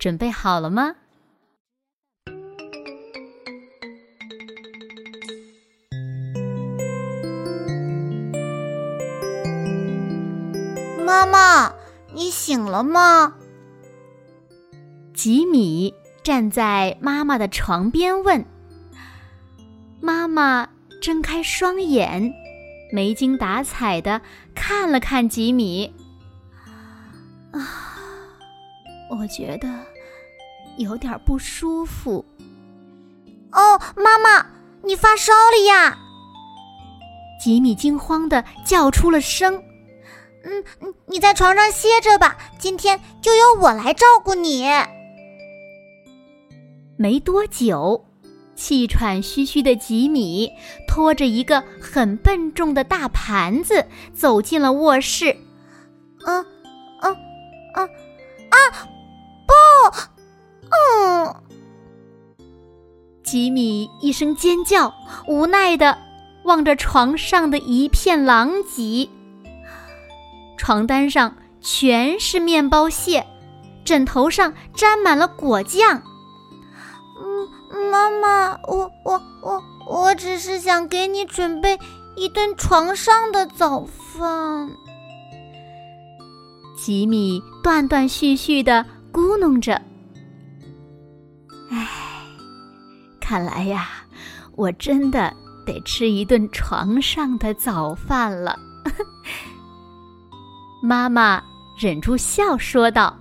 准备好了吗？妈妈，你醒了吗？吉米站在妈妈的床边问。妈妈睁开双眼，没精打采的看了看吉米。啊。我觉得有点不舒服。哦，妈妈，你发烧了呀！吉米惊慌的叫出了声。嗯，你在床上歇着吧，今天就由我来照顾你。没多久，气喘吁吁的吉米拖着一个很笨重的大盘子走进了卧室。嗯，吉米一声尖叫，无奈的望着床上的一片狼藉。床单上全是面包屑，枕头上沾满了果酱。嗯，妈妈，我我我我只是想给你准备一顿床上的早饭。吉米断断续续的。咕哝着，看来呀，我真的得吃一顿床上的早饭了。妈妈忍住笑说道。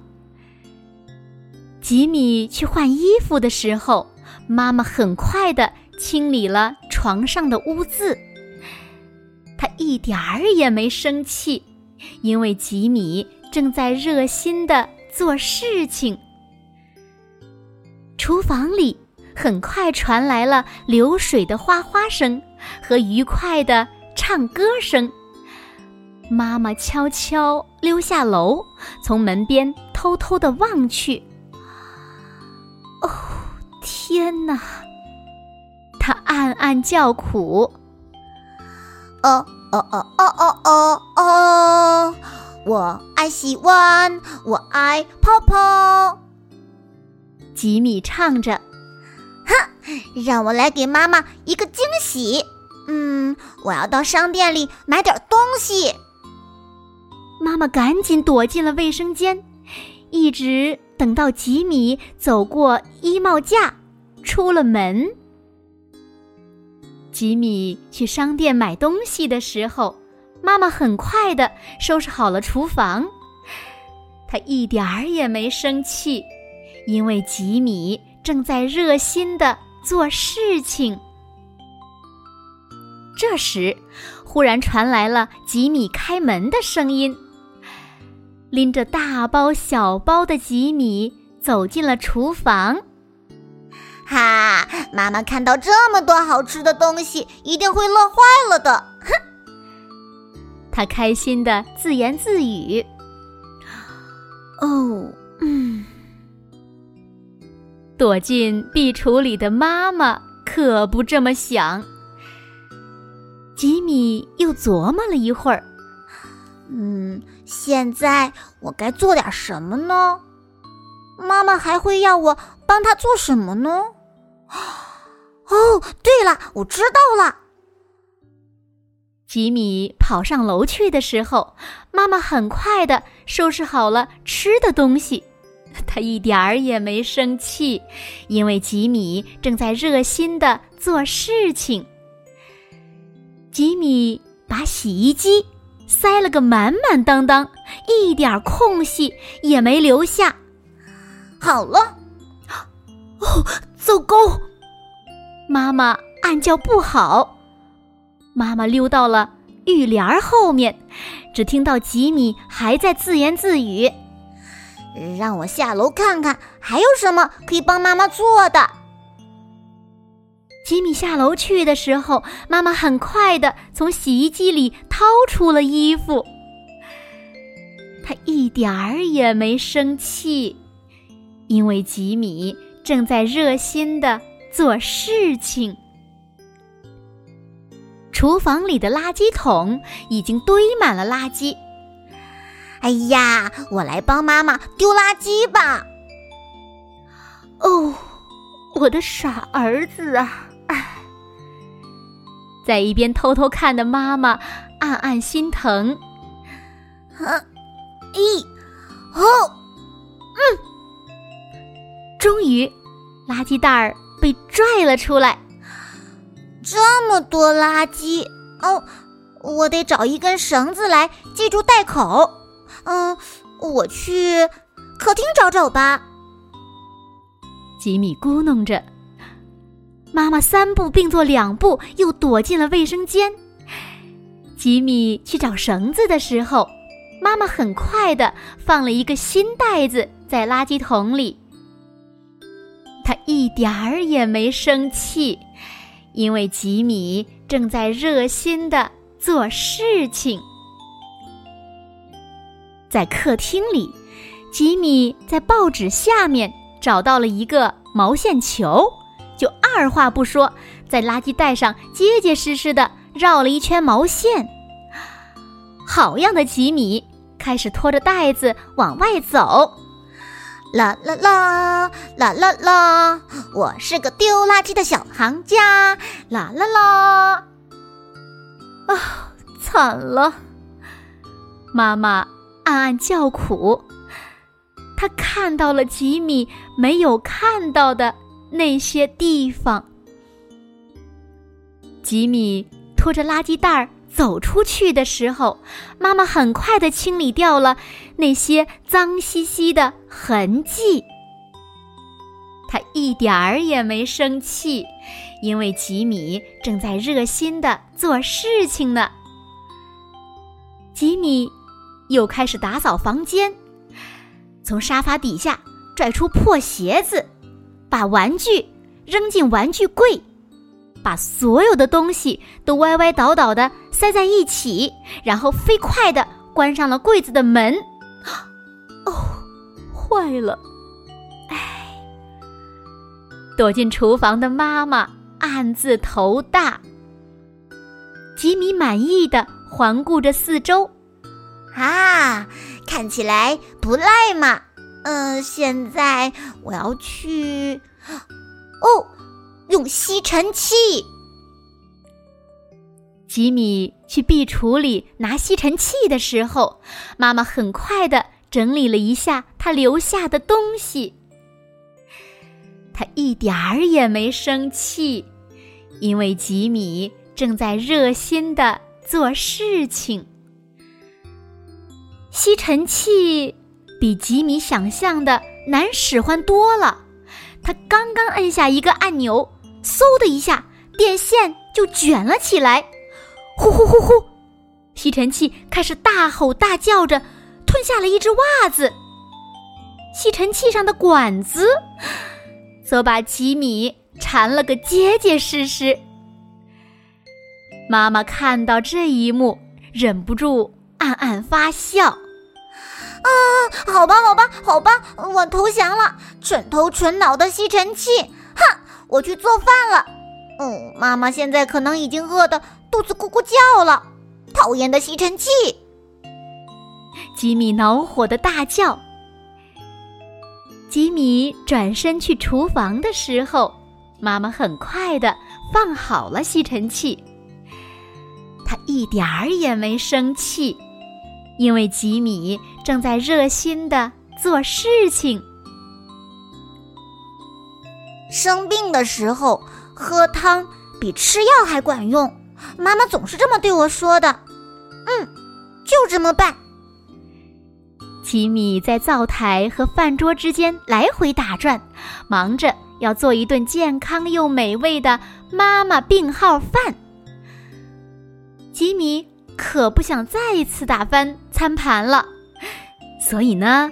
吉米去换衣服的时候，妈妈很快的清理了床上的污渍。她一点儿也没生气，因为吉米正在热心的。做事情。厨房里很快传来了流水的哗哗声和愉快的唱歌声。妈妈悄悄溜下楼，从门边偷偷的望去。哦，天哪！她暗暗叫苦。哦哦哦哦哦哦哦！我爱洗碗，我爱泡泡。吉米唱着：“哼，让我来给妈妈一个惊喜。嗯，我要到商店里买点东西。”妈妈赶紧躲进了卫生间，一直等到吉米走过衣帽架，出了门。吉米去商店买东西的时候。妈妈很快的收拾好了厨房，她一点儿也没生气，因为吉米正在热心的做事情。这时，忽然传来了吉米开门的声音。拎着大包小包的吉米走进了厨房。哈，妈妈看到这么多好吃的东西，一定会乐坏了的。哼。他开心的自言自语：“哦，嗯。”躲进壁橱里的妈妈可不这么想。吉米又琢磨了一会儿：“嗯，现在我该做点什么呢？妈妈还会要我帮她做什么呢？” 哦，对了，我知道了。吉米跑上楼去的时候，妈妈很快的收拾好了吃的东西。他一点儿也没生气，因为吉米正在热心的做事情。吉米把洗衣机塞了个满满当当，一点空隙也没留下。好了，哦，糟糕！妈妈暗叫不好。妈妈溜到了浴帘后面，只听到吉米还在自言自语：“让我下楼看看还有什么可以帮妈妈做的。吉米下楼去的时候，妈妈很快的从洗衣机里掏出了衣服。他一点儿也没生气，因为吉米正在热心的做事情。厨房里的垃圾桶已经堆满了垃圾。哎呀，我来帮妈妈丢垃圾吧。哦，我的傻儿子啊！在一边偷偷看的妈妈暗暗心疼。啊，一，哦，嗯，终于，垃圾袋儿被拽了出来。这么多垃圾哦，我得找一根绳子来系住袋口。嗯，我去客厅找找吧。吉米咕哝着，妈妈三步并作两步，又躲进了卫生间。吉米去找绳子的时候，妈妈很快的放了一个新袋子在垃圾桶里。他一点儿也没生气。因为吉米正在热心的做事情，在客厅里，吉米在报纸下面找到了一个毛线球，就二话不说，在垃圾袋上结结实实的绕了一圈毛线。好样的，吉米！开始拖着袋子往外走。啦啦啦啦啦啦！我是个丢垃圾的小行家。啦啦啦！啊，惨了！妈妈暗暗叫苦。他看到了吉米没有看到的那些地方。吉米拖着垃圾袋儿。走出去的时候，妈妈很快的清理掉了那些脏兮兮的痕迹。他一点儿也没生气，因为吉米正在热心的做事情呢。吉米又开始打扫房间，从沙发底下拽出破鞋子，把玩具扔进玩具柜。把所有的东西都歪歪倒倒的塞在一起，然后飞快的关上了柜子的门。哦，坏了！哎，躲进厨房的妈妈暗自头大。吉米满意的环顾着四周，啊，看起来不赖嘛。嗯，现在我要去。哦。用吸尘器。吉米去壁橱里拿吸尘器的时候，妈妈很快的整理了一下他留下的东西。他一点儿也没生气，因为吉米正在热心的做事情。吸尘器比吉米想象的难使唤多了，他刚刚摁下一个按钮。嗖的一下，电线就卷了起来，呼呼呼呼，吸尘器开始大吼大叫着，吞下了一只袜子。吸尘器上的管子，则把吉米缠了个结结实实。妈妈看到这一幕，忍不住暗暗发笑。啊，好吧，好吧，好吧，我投降了，蠢头蠢脑的吸尘器，哼！我去做饭了，嗯，妈妈现在可能已经饿得肚子咕咕叫了。讨厌的吸尘器！吉米恼火的大叫。吉米转身去厨房的时候，妈妈很快的放好了吸尘器。他一点儿也没生气，因为吉米正在热心的做事情。生病的时候喝汤比吃药还管用，妈妈总是这么对我说的。嗯，就这么办。吉米在灶台和饭桌之间来回打转，忙着要做一顿健康又美味的妈妈病号饭。吉米可不想再一次打翻餐盘了，所以呢，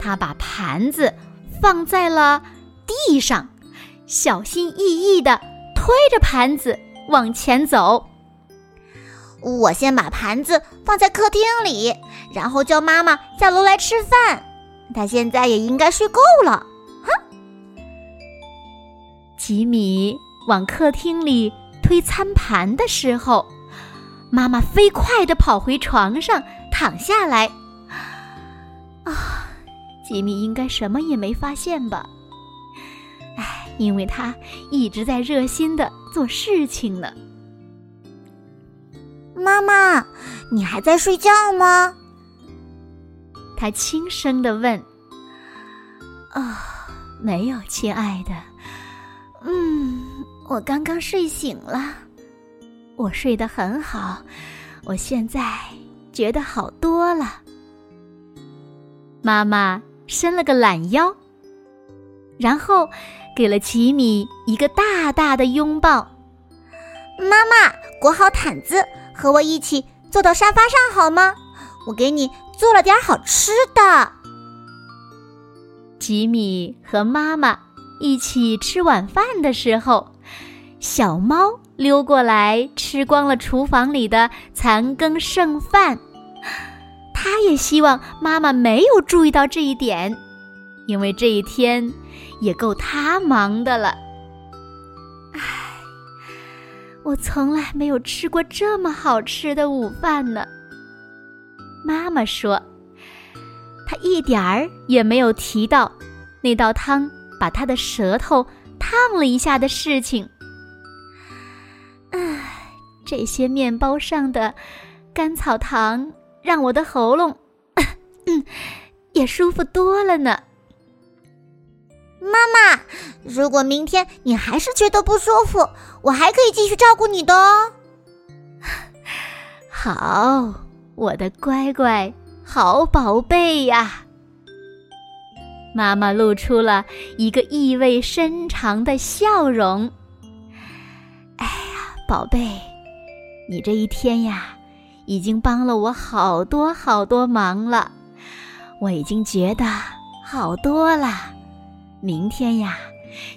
他把盘子放在了地上，小心翼翼地推着盘子往前走。我先把盘子放在客厅里，然后叫妈妈下楼来吃饭。她现在也应该睡够了。哼！吉米往客厅里推餐盘的时候，妈妈飞快地跑回床上躺下来。啊，吉米应该什么也没发现吧？哎，因为他一直在热心的做事情呢。妈妈，你还在睡觉吗？他轻声的问。啊，没有，亲爱的。嗯，我刚刚睡醒了，我睡得很好，我现在觉得好多了。妈妈伸了个懒腰，然后给了吉米一个大大的拥抱。妈妈，裹好毯子。和我一起坐到沙发上好吗？我给你做了点好吃的。吉米和妈妈一起吃晚饭的时候，小猫溜过来吃光了厨房里的残羹剩饭。它也希望妈妈没有注意到这一点，因为这一天也够它忙的了。唉我从来没有吃过这么好吃的午饭呢。妈妈说，她一点儿也没有提到那道汤把她的舌头烫了一下的事情。唉，这些面包上的甘草糖让我的喉咙 也舒服多了呢。妈妈，如果明天你还是觉得不舒服，我还可以继续照顾你的哦。好，我的乖乖，好宝贝呀！妈妈露出了一个意味深长的笑容。宝贝，你这一天呀，已经帮了我好多好多忙了，我已经觉得好多了。明天呀，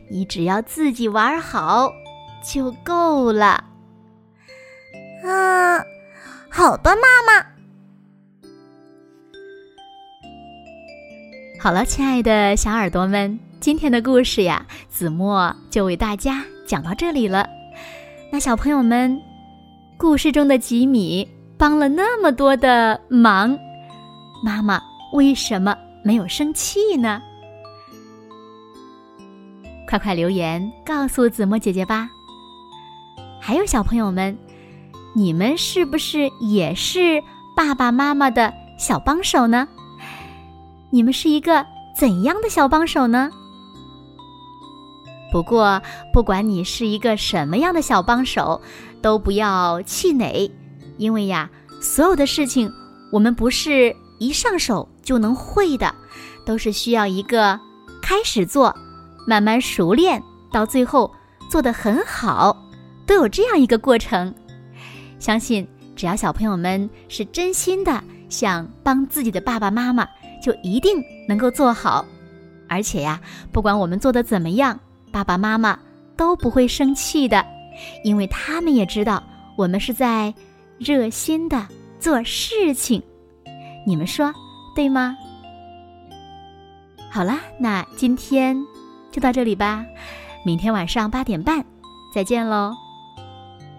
你只要自己玩好就够了。啊，好的，妈妈。好了，亲爱的小耳朵们，今天的故事呀，子墨就为大家讲到这里了。那小朋友们，故事中的吉米帮了那么多的忙，妈妈为什么没有生气呢？快快留言告诉子墨姐姐吧！还有小朋友们，你们是不是也是爸爸妈妈的小帮手呢？你们是一个怎样的小帮手呢？不过，不管你是一个什么样的小帮手，都不要气馁，因为呀，所有的事情我们不是一上手就能会的，都是需要一个开始做。慢慢熟练，到最后做得很好，都有这样一个过程。相信只要小朋友们是真心的想帮自己的爸爸妈妈，就一定能够做好。而且呀，不管我们做的怎么样，爸爸妈妈都不会生气的，因为他们也知道我们是在热心的做事情。你们说对吗？好啦，那今天。就到这里吧，明天晚上八点半再见喽！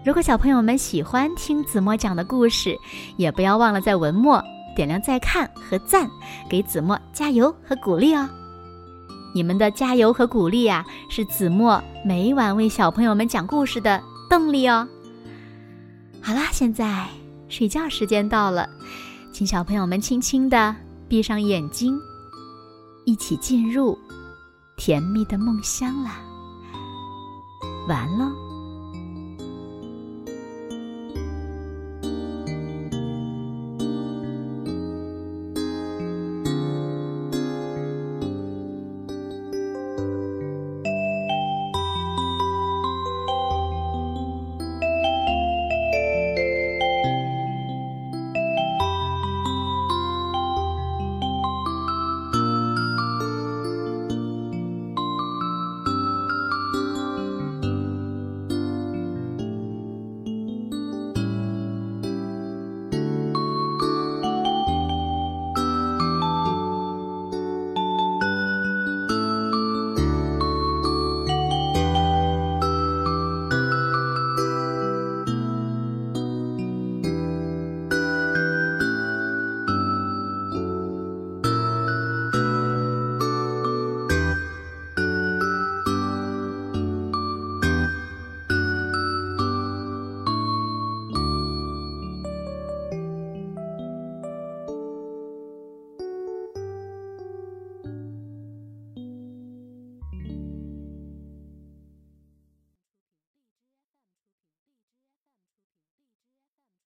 如果小朋友们喜欢听子墨讲的故事，也不要忘了在文末点亮再看和赞，给子墨加油和鼓励哦！你们的加油和鼓励呀，是子墨每晚为小朋友们讲故事的动力哦！好啦，现在睡觉时间到了，请小朋友们轻轻的闭上眼睛，一起进入。甜蜜的梦乡啦，完了。